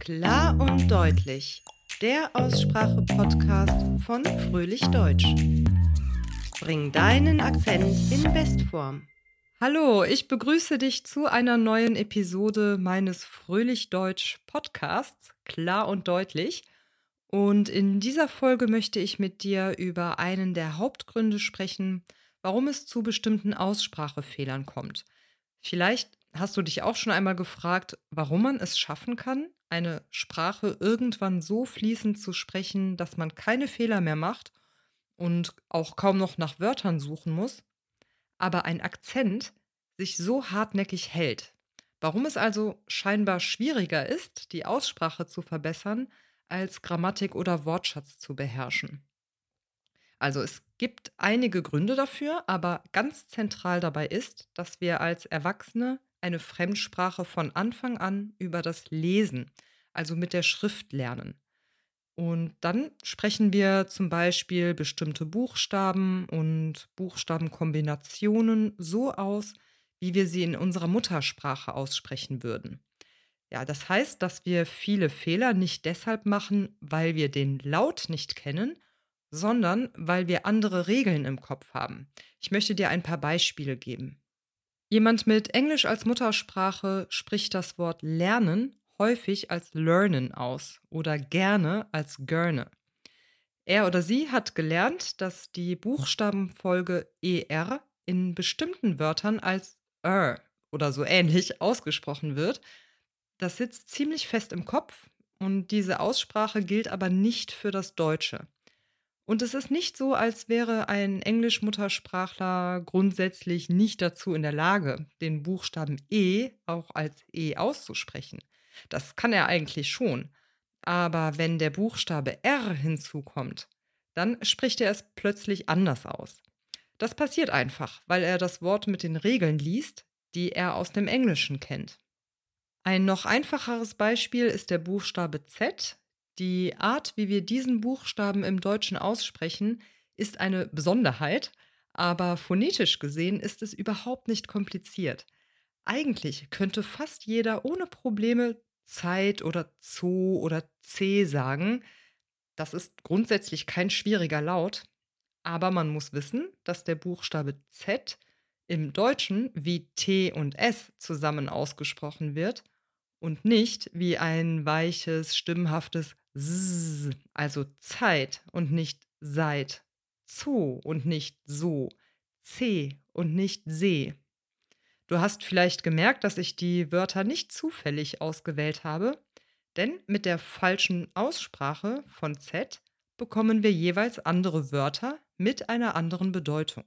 Klar und deutlich. Der Aussprache-Podcast von Fröhlich Deutsch. Bring deinen Akzent in Bestform. Hallo, ich begrüße dich zu einer neuen Episode meines Fröhlich Deutsch Podcasts. Klar und deutlich. Und in dieser Folge möchte ich mit dir über einen der Hauptgründe sprechen, warum es zu bestimmten Aussprachefehlern kommt. Vielleicht hast du dich auch schon einmal gefragt, warum man es schaffen kann, eine Sprache irgendwann so fließend zu sprechen, dass man keine Fehler mehr macht und auch kaum noch nach Wörtern suchen muss, aber ein Akzent sich so hartnäckig hält. Warum es also scheinbar schwieriger ist, die Aussprache zu verbessern, als Grammatik oder Wortschatz zu beherrschen. Also es gibt einige Gründe dafür, aber ganz zentral dabei ist, dass wir als Erwachsene eine Fremdsprache von Anfang an über das Lesen, also mit der Schrift lernen. Und dann sprechen wir zum Beispiel bestimmte Buchstaben und Buchstabenkombinationen so aus, wie wir sie in unserer Muttersprache aussprechen würden. Ja, das heißt, dass wir viele Fehler nicht deshalb machen, weil wir den Laut nicht kennen, sondern weil wir andere Regeln im Kopf haben. Ich möchte dir ein paar Beispiele geben. Jemand mit Englisch als Muttersprache spricht das Wort lernen häufig als learnen aus oder gerne als gerne. Er oder sie hat gelernt, dass die Buchstabenfolge er in bestimmten Wörtern als er oder so ähnlich ausgesprochen wird. Das sitzt ziemlich fest im Kopf und diese Aussprache gilt aber nicht für das Deutsche. Und es ist nicht so, als wäre ein Englisch-Muttersprachler grundsätzlich nicht dazu in der Lage, den Buchstaben E auch als E auszusprechen. Das kann er eigentlich schon. Aber wenn der Buchstabe R hinzukommt, dann spricht er es plötzlich anders aus. Das passiert einfach, weil er das Wort mit den Regeln liest, die er aus dem Englischen kennt. Ein noch einfacheres Beispiel ist der Buchstabe Z, die Art, wie wir diesen Buchstaben im Deutschen aussprechen, ist eine Besonderheit, aber phonetisch gesehen ist es überhaupt nicht kompliziert. Eigentlich könnte fast jeder ohne Probleme Zeit oder Zoo oder C sagen. Das ist grundsätzlich kein schwieriger Laut, aber man muss wissen, dass der Buchstabe Z im Deutschen wie T und S zusammen ausgesprochen wird und nicht wie ein weiches, stimmhaftes S, also Zeit und nicht seit, Zoo und nicht so, C und nicht See. Du hast vielleicht gemerkt, dass ich die Wörter nicht zufällig ausgewählt habe, denn mit der falschen Aussprache von Z bekommen wir jeweils andere Wörter mit einer anderen Bedeutung.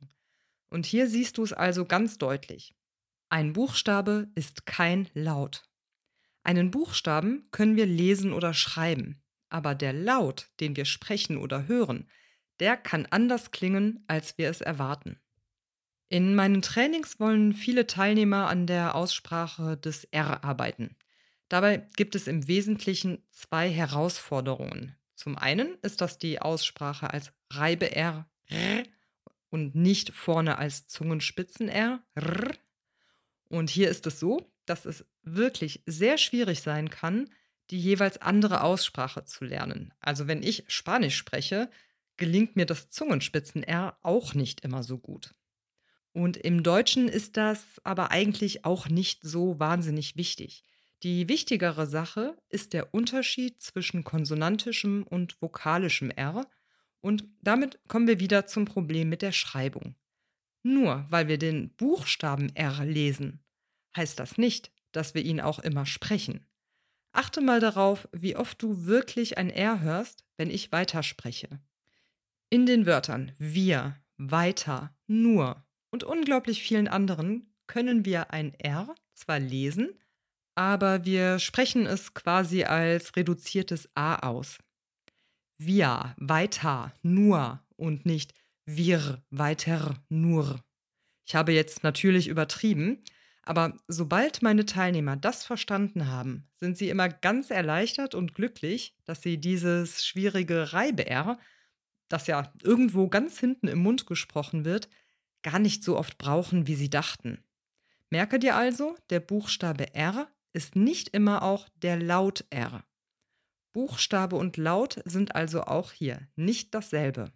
Und hier siehst du es also ganz deutlich. Ein Buchstabe ist kein Laut. Einen Buchstaben können wir lesen oder schreiben aber der Laut, den wir sprechen oder hören, der kann anders klingen, als wir es erwarten. In meinen Trainings wollen viele Teilnehmer an der Aussprache des R arbeiten. Dabei gibt es im Wesentlichen zwei Herausforderungen. Zum einen ist das die Aussprache als Reibe-R und nicht vorne als Zungenspitzen-R. Und hier ist es so, dass es wirklich sehr schwierig sein kann, die jeweils andere Aussprache zu lernen. Also wenn ich Spanisch spreche, gelingt mir das Zungenspitzen-R auch nicht immer so gut. Und im Deutschen ist das aber eigentlich auch nicht so wahnsinnig wichtig. Die wichtigere Sache ist der Unterschied zwischen konsonantischem und vokalischem R. Und damit kommen wir wieder zum Problem mit der Schreibung. Nur weil wir den Buchstaben R lesen, heißt das nicht, dass wir ihn auch immer sprechen. Achte mal darauf, wie oft du wirklich ein R hörst, wenn ich weiterspreche. In den Wörtern wir, weiter, nur und unglaublich vielen anderen können wir ein R zwar lesen, aber wir sprechen es quasi als reduziertes A aus. Wir, weiter, nur und nicht wir, weiter, nur. Ich habe jetzt natürlich übertrieben, aber sobald meine Teilnehmer das verstanden haben, sind sie immer ganz erleichtert und glücklich, dass sie dieses schwierige Reibe-R, das ja irgendwo ganz hinten im Mund gesprochen wird, gar nicht so oft brauchen, wie sie dachten. Merke dir also, der Buchstabe R ist nicht immer auch der Laut R. Buchstabe und Laut sind also auch hier nicht dasselbe.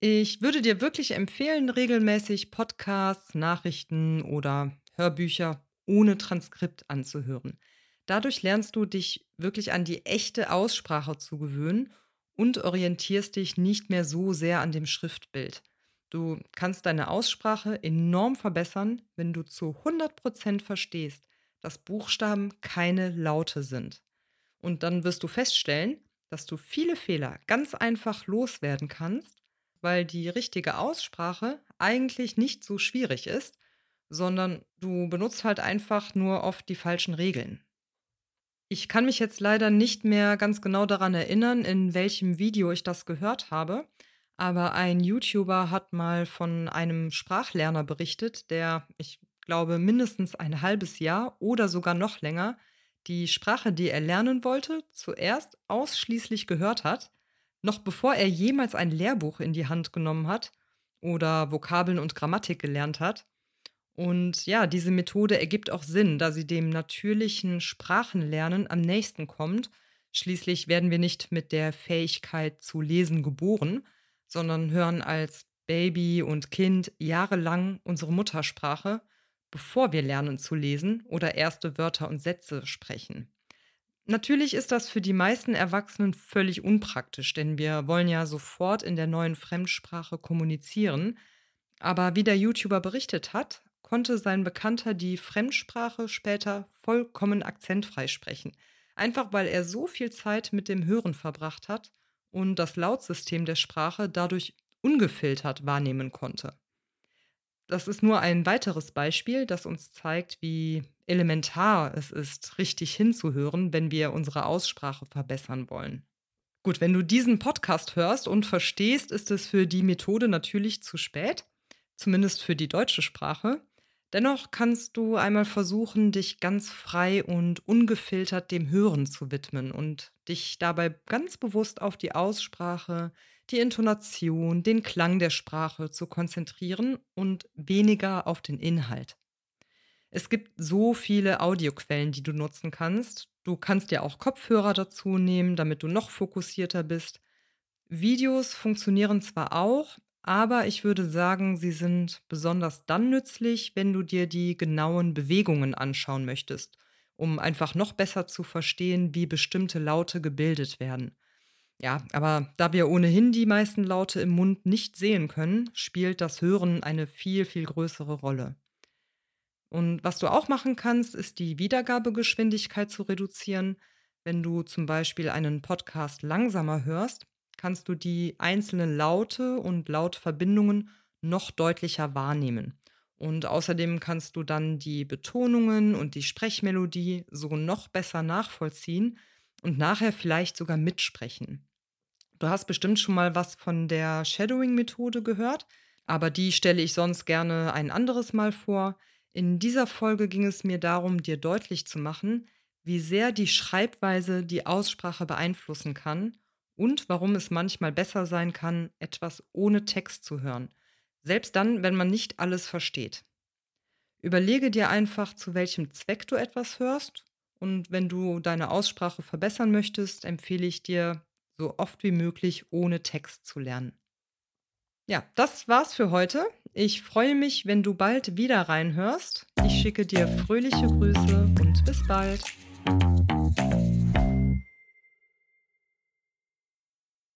Ich würde dir wirklich empfehlen, regelmäßig Podcasts, Nachrichten oder Hörbücher ohne Transkript anzuhören. Dadurch lernst du dich wirklich an die echte Aussprache zu gewöhnen und orientierst dich nicht mehr so sehr an dem Schriftbild. Du kannst deine Aussprache enorm verbessern, wenn du zu 100% verstehst, dass Buchstaben keine Laute sind. Und dann wirst du feststellen, dass du viele Fehler ganz einfach loswerden kannst weil die richtige Aussprache eigentlich nicht so schwierig ist, sondern du benutzt halt einfach nur oft die falschen Regeln. Ich kann mich jetzt leider nicht mehr ganz genau daran erinnern, in welchem Video ich das gehört habe, aber ein YouTuber hat mal von einem Sprachlerner berichtet, der, ich glaube, mindestens ein halbes Jahr oder sogar noch länger die Sprache, die er lernen wollte, zuerst ausschließlich gehört hat noch bevor er jemals ein Lehrbuch in die Hand genommen hat oder Vokabeln und Grammatik gelernt hat. Und ja, diese Methode ergibt auch Sinn, da sie dem natürlichen Sprachenlernen am nächsten kommt. Schließlich werden wir nicht mit der Fähigkeit zu lesen geboren, sondern hören als Baby und Kind jahrelang unsere Muttersprache, bevor wir lernen zu lesen oder erste Wörter und Sätze sprechen. Natürlich ist das für die meisten Erwachsenen völlig unpraktisch, denn wir wollen ja sofort in der neuen Fremdsprache kommunizieren. Aber wie der YouTuber berichtet hat, konnte sein Bekannter die Fremdsprache später vollkommen akzentfrei sprechen. Einfach weil er so viel Zeit mit dem Hören verbracht hat und das Lautsystem der Sprache dadurch ungefiltert wahrnehmen konnte. Das ist nur ein weiteres Beispiel, das uns zeigt, wie elementar es ist, richtig hinzuhören, wenn wir unsere Aussprache verbessern wollen. Gut, wenn du diesen Podcast hörst und verstehst, ist es für die Methode natürlich zu spät, zumindest für die deutsche Sprache. Dennoch kannst du einmal versuchen, dich ganz frei und ungefiltert dem Hören zu widmen und dich dabei ganz bewusst auf die Aussprache, die Intonation, den Klang der Sprache zu konzentrieren und weniger auf den Inhalt. Es gibt so viele Audioquellen, die du nutzen kannst. Du kannst ja auch Kopfhörer dazu nehmen, damit du noch fokussierter bist. Videos funktionieren zwar auch, aber ich würde sagen, sie sind besonders dann nützlich, wenn du dir die genauen Bewegungen anschauen möchtest, um einfach noch besser zu verstehen, wie bestimmte Laute gebildet werden. Ja, aber da wir ohnehin die meisten Laute im Mund nicht sehen können, spielt das Hören eine viel, viel größere Rolle. Und was du auch machen kannst, ist die Wiedergabegeschwindigkeit zu reduzieren. Wenn du zum Beispiel einen Podcast langsamer hörst, kannst du die einzelnen Laute und Lautverbindungen noch deutlicher wahrnehmen. Und außerdem kannst du dann die Betonungen und die Sprechmelodie so noch besser nachvollziehen und nachher vielleicht sogar mitsprechen. Du hast bestimmt schon mal was von der Shadowing-Methode gehört, aber die stelle ich sonst gerne ein anderes Mal vor. In dieser Folge ging es mir darum, dir deutlich zu machen, wie sehr die Schreibweise die Aussprache beeinflussen kann und warum es manchmal besser sein kann, etwas ohne Text zu hören, selbst dann, wenn man nicht alles versteht. Überlege dir einfach, zu welchem Zweck du etwas hörst und wenn du deine Aussprache verbessern möchtest, empfehle ich dir, so oft wie möglich ohne Text zu lernen. Ja, das war's für heute. Ich freue mich, wenn du bald wieder reinhörst. Ich schicke dir fröhliche Grüße und bis bald.